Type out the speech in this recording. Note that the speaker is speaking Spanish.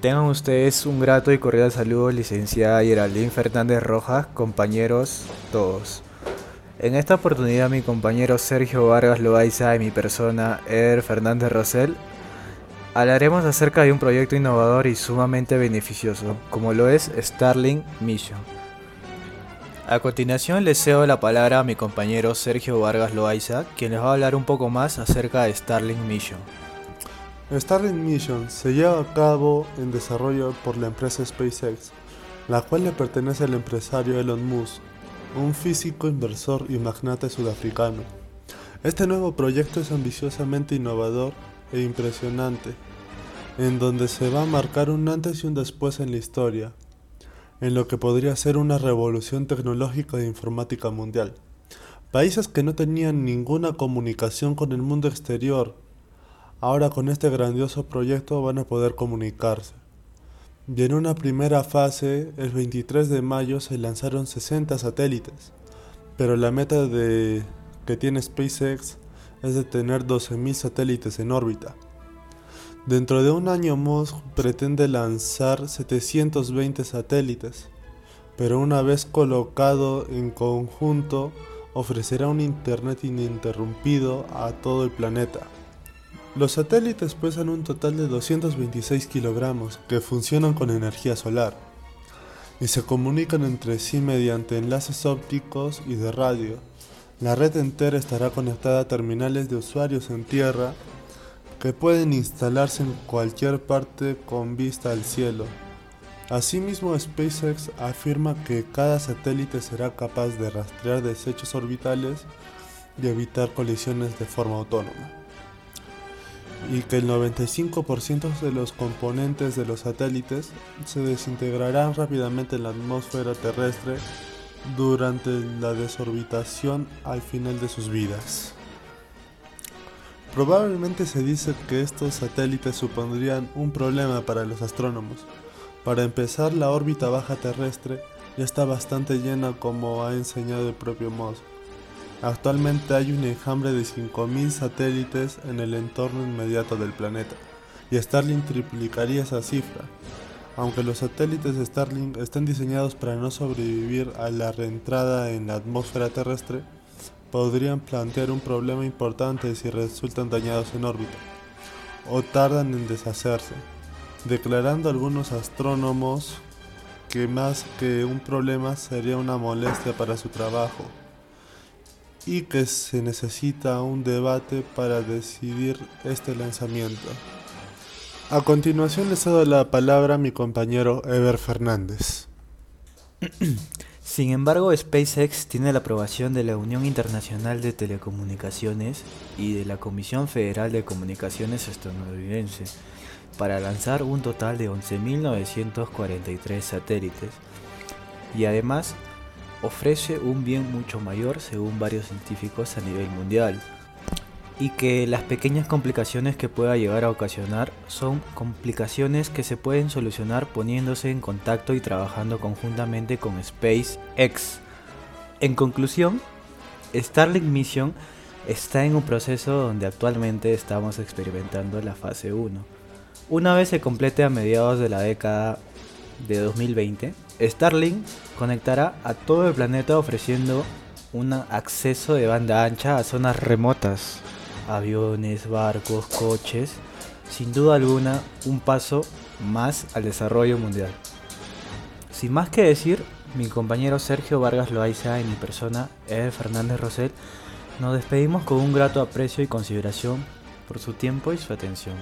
Tengan ustedes un grato y cordial saludo, licenciada Geraldine Fernández Rojas, compañeros todos. En esta oportunidad mi compañero Sergio Vargas Loaiza y mi persona Eder Fernández Rosell hablaremos acerca de un proyecto innovador y sumamente beneficioso, como lo es Starlink Mission. A continuación les cedo la palabra a mi compañero Sergio Vargas Loaiza, quien les va a hablar un poco más acerca de Starlink Mission. Starlink Mission se lleva a cabo en desarrollo por la empresa SpaceX, la cual le pertenece al empresario Elon Musk, un físico, inversor y magnate sudafricano. Este nuevo proyecto es ambiciosamente innovador e impresionante, en donde se va a marcar un antes y un después en la historia, en lo que podría ser una revolución tecnológica de informática mundial. Países que no tenían ninguna comunicación con el mundo exterior Ahora con este grandioso proyecto van a poder comunicarse. Y en una primera fase, el 23 de mayo se lanzaron 60 satélites, pero la meta de, que tiene SpaceX es de tener 12.000 satélites en órbita. Dentro de un año Musk pretende lanzar 720 satélites, pero una vez colocado en conjunto ofrecerá un Internet ininterrumpido a todo el planeta. Los satélites pesan un total de 226 kilogramos que funcionan con energía solar y se comunican entre sí mediante enlaces ópticos y de radio. La red entera estará conectada a terminales de usuarios en tierra que pueden instalarse en cualquier parte con vista al cielo. Asimismo, SpaceX afirma que cada satélite será capaz de rastrear desechos orbitales y evitar colisiones de forma autónoma y que el 95% de los componentes de los satélites se desintegrarán rápidamente en la atmósfera terrestre durante la desorbitación al final de sus vidas. Probablemente se dice que estos satélites supondrían un problema para los astrónomos. Para empezar, la órbita baja terrestre ya está bastante llena como ha enseñado el propio Musk. Actualmente hay un enjambre de 5.000 satélites en el entorno inmediato del planeta, y Starlink triplicaría esa cifra. Aunque los satélites de Starlink están diseñados para no sobrevivir a la reentrada en la atmósfera terrestre, podrían plantear un problema importante si resultan dañados en órbita, o tardan en deshacerse, declarando algunos astrónomos que más que un problema sería una molestia para su trabajo y que se necesita un debate para decidir este lanzamiento. A continuación le cedo la palabra a mi compañero Ever Fernández. Sin embargo, SpaceX tiene la aprobación de la Unión Internacional de Telecomunicaciones y de la Comisión Federal de Comunicaciones estadounidense para lanzar un total de 11.943 satélites y además ofrece un bien mucho mayor según varios científicos a nivel mundial y que las pequeñas complicaciones que pueda llegar a ocasionar son complicaciones que se pueden solucionar poniéndose en contacto y trabajando conjuntamente con SpaceX. En conclusión, Starlink Mission está en un proceso donde actualmente estamos experimentando la fase 1. Una vez se complete a mediados de la década de 2020, Starlink conectará a todo el planeta ofreciendo un acceso de banda ancha a zonas remotas, aviones, barcos, coches, sin duda alguna un paso más al desarrollo mundial. Sin más que decir, mi compañero Sergio Vargas Loaiza y mi persona, Ed Fernández Rosell, nos despedimos con un grato aprecio y consideración por su tiempo y su atención.